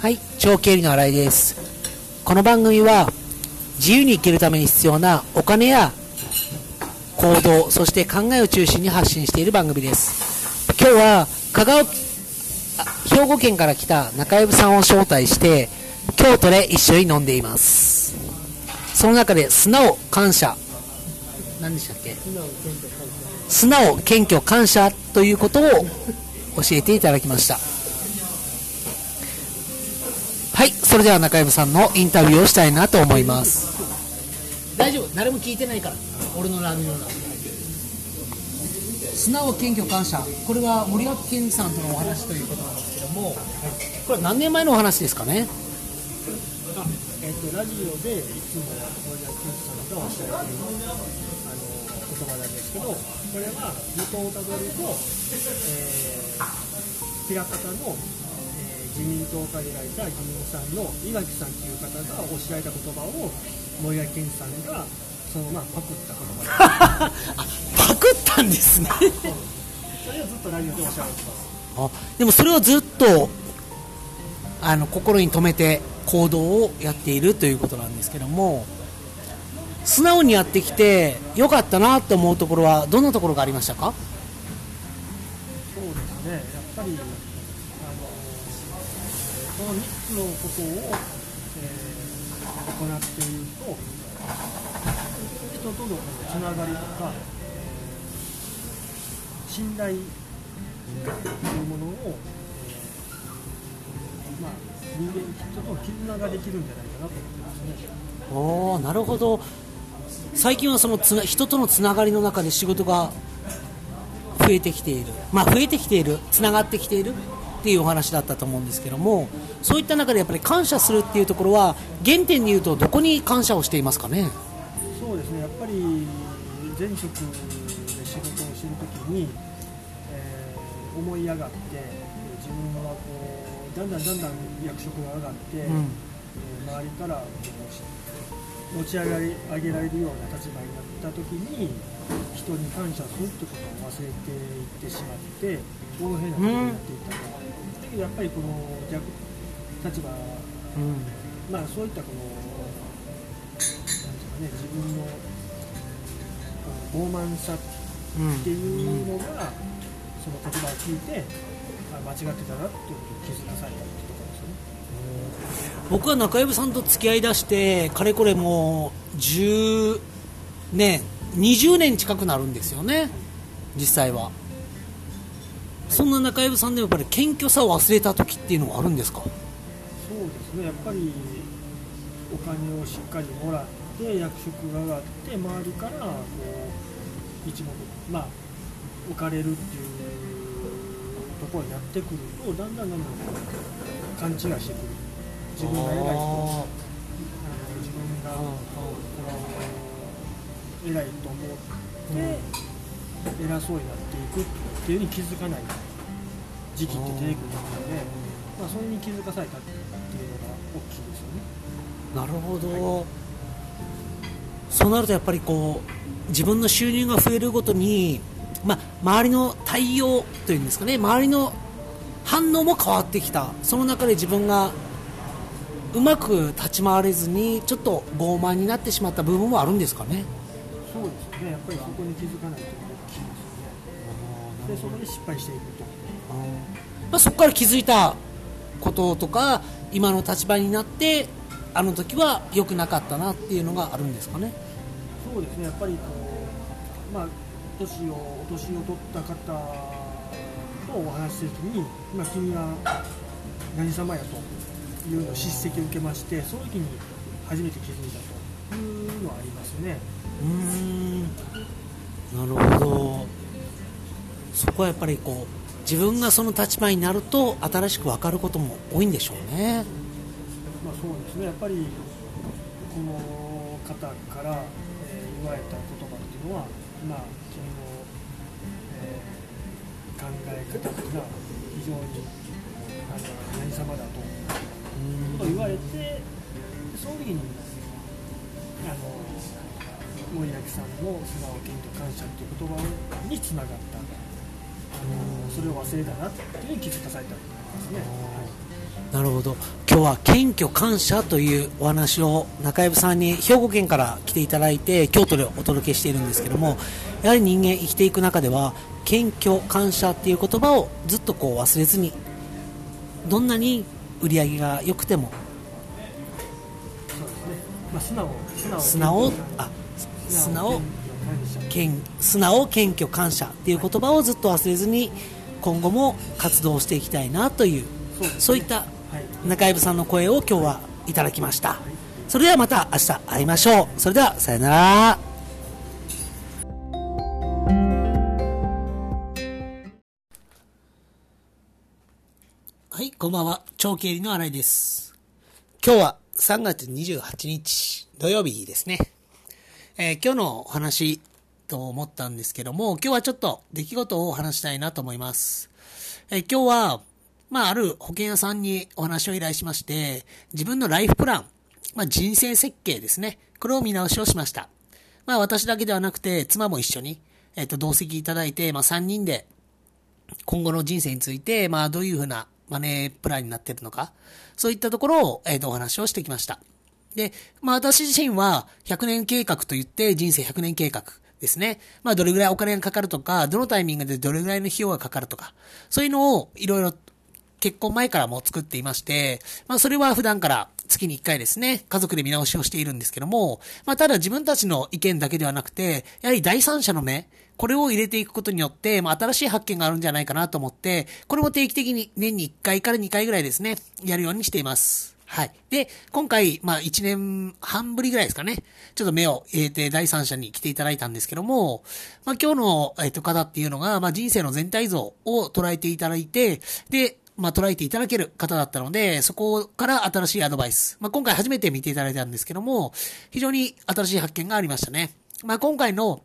はい、長経理の新井です。この番組は自由に生きるために必要なお金や行動、そして考えを中心に発信している番組です。今日は香川あ兵庫県から来た中藪さんを招待して京都で一緒に飲んでいます。その中で素直感謝何でしたっけ？素直謙虚感謝ということを教えていただきました。はいそれでは中藪さんのインタビューをしたいなと思います。大丈夫誰も聞いてないから。俺のラーメンの素直謙虚感謝。これは森脇健児さんとのお話ということなんですけども。これは何年前のお話ですかね？あえっとラジオでいつも森脇健児さんがおっしゃっているあの言葉なんですけどこれは元をたどると、えー、枚方の、えー自民党から選いた議員さんの岩木さんという方がおっしゃられた言葉を森脇健児さんがそのままパクった言葉。でパクったんですね。それをずっとラジオでおっしゃられてます。あでもそれをずっとあの心に留めて行動をやっているということなんですけども素直にやってきてよかったなと思うところはどんなところがありましたか？そうですね、やっぱり、あのこの3つのことを、えー行っていると、人とのつながりとか、信頼というものを、まあ、人間、人との絆ができるんじゃないかなと思ってますね。おなるほど最近はそのつな人とのつながりの中で仕事が増えてきている。まあ増えてきているつながってきているっていうお話だったと思うんですけどもそういった中でやっぱり感謝するっていうところは原点でいうとどこに感謝をしていますかね？そうですね、やっぱり前職で仕事をしているときに、えー思い上がって、自分はこうだんだんだんだん役職が上がって、うん。えー周りから持ち上げ上げられるような立場になったときに、人に感謝するってことを忘れていってしまって、横柄なことになっていったと、だけどやっぱりこの逆立場うん。まあそういったこのなんていうかね自分のこの傲慢さっていうのが、その言葉を聞いてあ間違ってたなっていうことを気づかされたっていうところ。ですよね。僕は中藪さんと付き合いだしてかれこれもう10年20年近くなるんですよね実際は。そんな中藪さんでもやっぱり謙虚さを忘れた時っていうのはあるんですか？そうですねやっぱりお金をしっかりもらって役職が上がって周りからこう一目まあ置かれるっていうところになってくるとだんだんだんだん勘違いしてくる。自分が偉い人あ自分が偉いと思って偉そうになっていくっていうふうに気づかない時期って出てくるので、まあ、それに気づかされたっていうのが大きいですよね。なるほど、そうなるとやっぱりこう自分の収入が増えるごとに、まあ、周りの対応というんですかね周りの反応も変わってきたその中で自分がうまく立ち回れずにちょっと傲慢になってしまった部分もあるんですかねそうですね、やっぱりそこに気づかないときいですよね。で、そこで失敗していくと。まあ、そこから気づいたこととか今の立場になってあの時は良くなかったなっていうのがあるんですかねそうですね、やっぱりこう、まあ、年を、お年を取った方とお話しするときに、まあ、君は何様やという叱責を受けまして、その時に初めて気づいたというのはありますね。うーん。なるほど。そこはやっぱりこう自分がその立場になると新しく分かることも多いんでしょうね。まあ、そうですね、やっぱりこの方から、えー言われた言葉っていうのは、まあ、君の、えー考え方っていうのは非常にあの何様だと時にあの森脇さんの素直謙虚感謝っていう言葉につながったあのそれを忘れたなっていうふうに気づかされたんですね。なるほど今日は謙虚感謝というお話を中藪さんに兵庫県から来ていただいて京都でお届けしているんですけどもやはり人間生きていく中では謙虚感謝っていう言葉をずっとこう忘れずにどんなに売り上げが良くても。まあ素直素直。あ素直？謙素直謙虚感謝っていう言葉をずっと忘れずに今後も活動していきたいなというそうね。いったはい。中藪さんの声を今日はいただきました。それではまた明日会いましょう。それではさよなら。はいこんばんは。長経理の新井です。今日は3月28日土曜日ですね、えー今日のお話と思ったんですけども今日はちょっと出来事を話したいなと思います、えー今日はまあ、ある保険屋さんにお話を依頼しまして、自分のライフプラン、まあ、人生設計ですね。これを見直しをしました。まあ、私だけではなくて、妻も一緒に、えっ、と、同席いただいて、まあ、3人で、今後の人生について、まあ、どういうふうなマネープランになってるのか、そういったところを、えっ、と、お話をしてきました。で、まあ、私自身は、100年計画といって、人生100年計画。ですね。まあ、どれぐらいお金がかかるとか、どのタイミングでどれぐらいの費用がかかるとか、そういうのをいろいろ結婚前からも作っていまして、まあそれは普段から月に1回ですね、家族で見直しをしているんですけども、まあただ自分たちの意見だけではなくて、やはり第三者の目、これを入れていくことによって、まあ新しい発見があるんじゃないかなと思って、これも定期的に年に1回から2回ぐらいですね、やるようにしています。はい。で、今回、まあ1年半ぶりぐらいですかね、ちょっと目を入れて第三者に来ていただいたんですけども、まあ今日の、えっと、方っていうのが、まあ人生の全体像を捉えていただいて、で、まあ、捉えていただける方だったので、そこから新しいアドバイス。まあ、今回初めて見ていただいたんですけども、非常に新しい発見がありましたね。まあ、今回の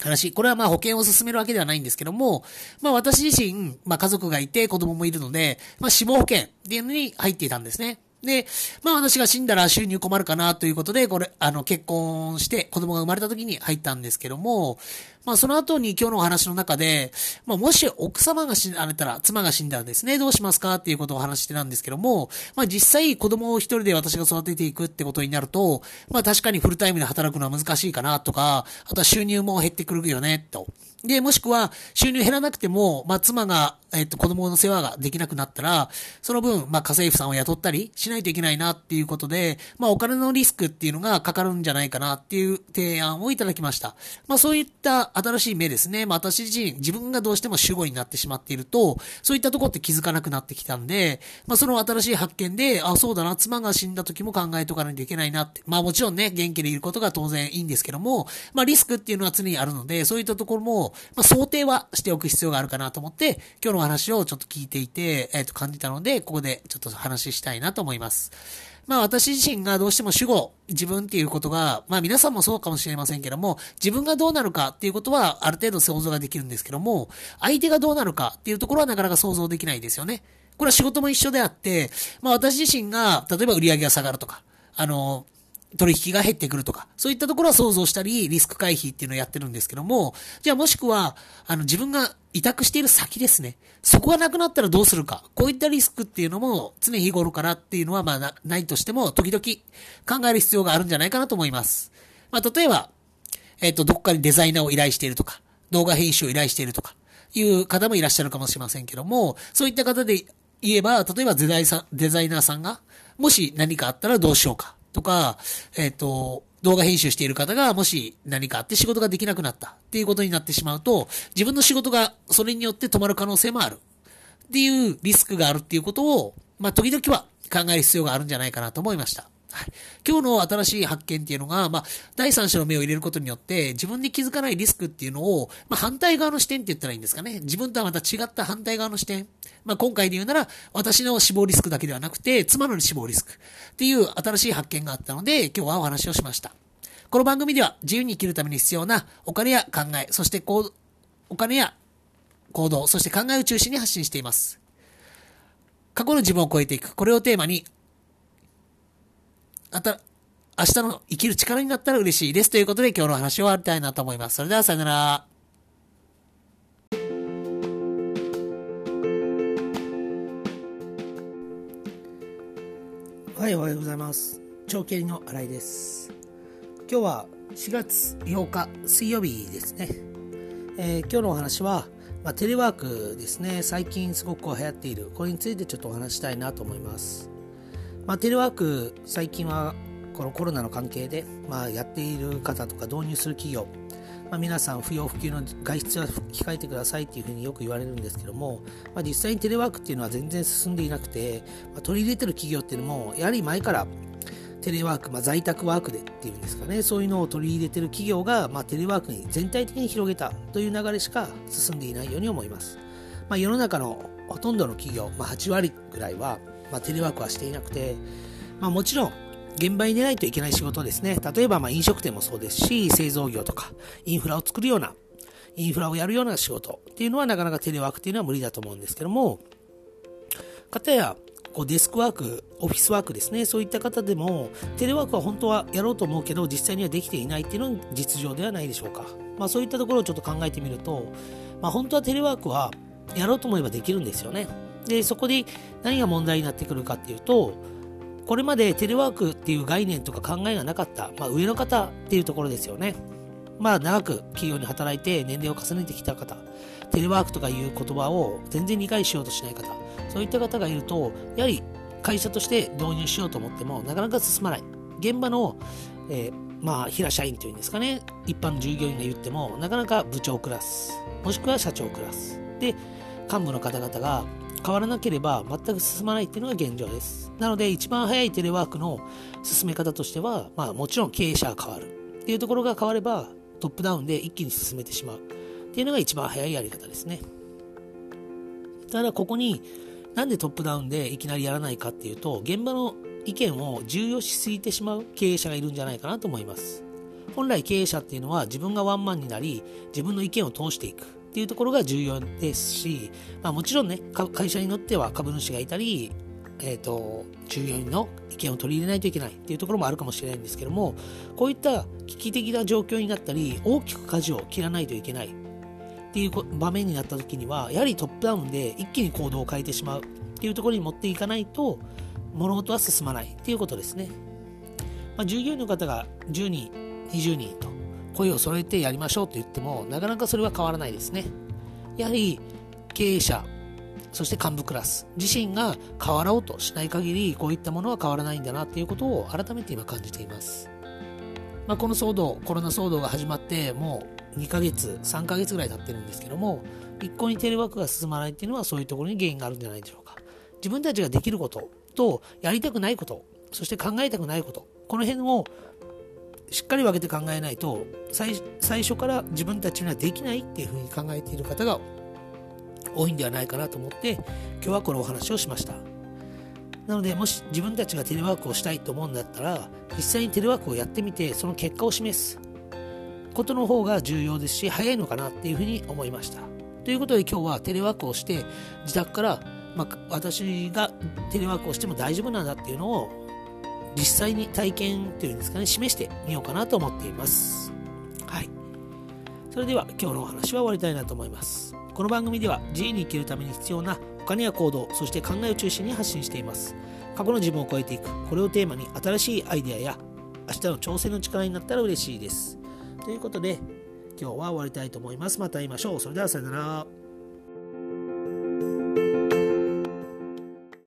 話、これはまあ保険を進めるわけではないんですけども、まあ私自身、まあ家族がいて子供もいるので、まあ死亡保険っていうのに入っていたんですね。で、まあ私が死んだら収入困るかなということで、これ、あの結婚して子供が生まれた時に入ったんですけども、まあその後に今日のお話の中で、まあもし奥様が死なれたら、妻が死んだらですね、どうしますかっていうことを話してたんですけども、まあ実際子供を一人で私が育てていくってことになると、まあ確かにフルタイムで働くのは難しいかなとか、あとは収入も減ってくるよね、と。で、もしくは収入減らなくても、まあ妻が、えっと子供の世話ができなくなったら、その分、まあ家政婦さんを雇ったりしないといけないなっていうことで、まあお金のリスクっていうのがかかるんじゃないかなっていう提案をいただきました。まあそういった新しい目ですね。まあ私自身、自分がどうしても主語になってしまっていると、そういったとこって気づかなくなってきたんで、まあその新しい発見で、あ、そうだな、妻が死んだ時も考えとかないといけないなって。まあもちろんね、元気でいることが当然いいんですけども、まあリスクっていうのは常にあるので、そういったところも、まあ想定はしておく必要があるかなと思って、今日の話をちょっと聞いていて、えっ、と感じたので、ここでちょっと話したいなと思います。まあ私自身がどうしても主語、自分っていうことが、まあ皆さんもそうかもしれませんけども、自分がどうなるかっていうことはある程度想像ができるんですけども、相手がどうなるかっていうところはなかなか想像できないですよね。これは仕事も一緒であって、まあ私自身が、例えば売り上げが下がるとか、あの、取引が減ってくるとか、そういったところは想像したり、リスク回避っていうのをやってるんですけども、じゃあもしくは、あの、自分が委託している先ですね。そこがなくなったらどうするか。こういったリスクっていうのも常日頃からっていうのはまあないとしても、時々考える必要があるんじゃないかなと思います。まあ例えば、えっ、と、どっかにデザイナーを依頼しているとか、動画編集を依頼しているとか、いう方もいらっしゃるかもしれませんけども、そういった方で言えば、例えばデザイさデザイナーさんが、もし何かあったらどうしようか。とか、えっ、と、動画編集している方がもし何かあって仕事ができなくなったっていうことになってしまうと、自分の仕事がそれによって止まる可能性もある。っていうリスクがあるっていうことを、まあ、時々は考える必要があるんじゃないかなと思いました。はい。今日の新しい発見っていうのが、まあ、第三者の目を入れることによって、自分で気づかないリスクっていうのを、まあ、反対側の視点って言ったらいいんですかね。自分とはまた違った反対側の視点。まあ、今回で言うなら、私の死亡リスクだけではなくて、妻の死亡リスクっていう新しい発見があったので、今日はお話をしました。この番組では自由に生きるために必要なお金や考え、そしてこう、お金や行動、そして考えを中心に発信しています。過去の自分を超えていく。これをテーマに、あた、明日の生きる力になったら嬉しいです。ということで今日の話を終わりたいなと思います。それではさよなら。はい、おはようございます。長経理の新井です。今日は4月8日水曜日ですね。えー、今日のお話は、まあ、テレワークですね。最近すごく流行っている。これについてちょっとお話したいなと思います。まあ、テレワーク、最近はこのコロナの関係で、まあ、やっている方とか導入する企業、まあ、皆さん不要不急の外出は控えてくださいっていうふうによく言われるんですけども、まあ、実際にテレワークっていうのは全然進んでいなくて、まあ、取り入れてる企業っていうのもやはり前からテレワーク、まあ、在宅ワークでっていうんですかねそういうのを取り入れてる企業が、まあ、テレワークに全体的に広げたという流れしか進んでいないように思います、まあ、世の中のほとんどの企業、まあ、8割ぐらいは、まあ、テレワークはしていなくて、まあ、もちろん現場に出ないといけない仕事ですね。例えば、ま、飲食店もそうですし、製造業とか、インフラを作るような、インフラをやるような仕事っていうのはなかなかテレワークっていうのは無理だと思うんですけども、かたや、こうデスクワーク、オフィスワークですね、そういった方でも、テレワークは本当はやろうと思うけど、実際にはできていないっていうのが実情ではないでしょうか。まあ、そういったところをちょっと考えてみると、まあ、本当はテレワークはやろうと思えばできるんですよね。で、そこで何が問題になってくるかっていうと、これまでテレワークっていう概念とか考えがなかった、まあ、上の方っていうところですよね。まあ長く企業に働いて年齢を重ねてきた方、テレワークとかいう言葉を全然理解しようとしない方、そういった方がいると、やはり会社として導入しようと思ってもなかなか進まない。現場の、えーまあ平社員というんですかね、一般の従業員が言ってもなかなか部長クラス、もしくは社長クラス。で、幹部の方々が変わらなければ全く進まないっていうのが現状です。なので一番早いテレワークの進め方としては、まあもちろん経営者が変わるっていうところが変わればトップダウンで一気に進めてしまうっていうのが一番早いやり方ですね。ただここになんでトップダウンでいきなりやらないかっていうと現場の意見を重要視しすぎてしまう経営者がいるんじゃないかなと思います。本来経営者っていうのは自分がワンマンになり自分の意見を通していくっていうところが重要ですし、まあ、もちろんね会社によっては株主がいたり、えー、と従業員の意見を取り入れないといけないっていうところもあるかもしれないんですけどもこういった危機的な状況になったり大きく舵を切らないといけないっていう場面になった時にはやはりトップダウンで一気に行動を変えてしまうっていうところに持っていかないと物事は進まないっていうことですね、まあ、従業員の方が10人20人と声を揃えてやりましょうと言ってもなかなかそれは変わらないですね。やはり経営者そして幹部クラス自身が変わろうとしない限りこういったものは変わらないんだなっていうことを改めて今感じています、まあ、この騒動コロナ騒動が始まってもう2ヶ月3ヶ月ぐらい経ってるんですけども一向にテレワークが進まないっていうのはそういうところに原因があるんじゃないでしょうか。自分たちができることとやりたくないことそして考えたくないことこの辺をしっかり分けて考えないと最最初から自分たちにはできないっていうふうに考えている方が多いんではないかなと思って今日はこのお話をしました。なのでもし自分たちがテレワークをしたいと思うんだったら実際にテレワークをやってみてその結果を示すことの方が重要ですし早いのかなっていうふうに思いました。ということで今日はテレワークをして自宅から、まあ、私がテレワークをしても大丈夫なんだっていうのを実際に体験というんですかね示してみようかなと思っています。はい。それでは今日のお話は終わりたいなと思います。この番組では自由に生きるために必要なお金や行動そして考えを中心に発信しています。過去の自分を超えていくこれをテーマに新しいアイデアや明日の挑戦の力になったら嬉しいです。ということで今日は終わりたいと思います。また会いましょう。それではさよなら。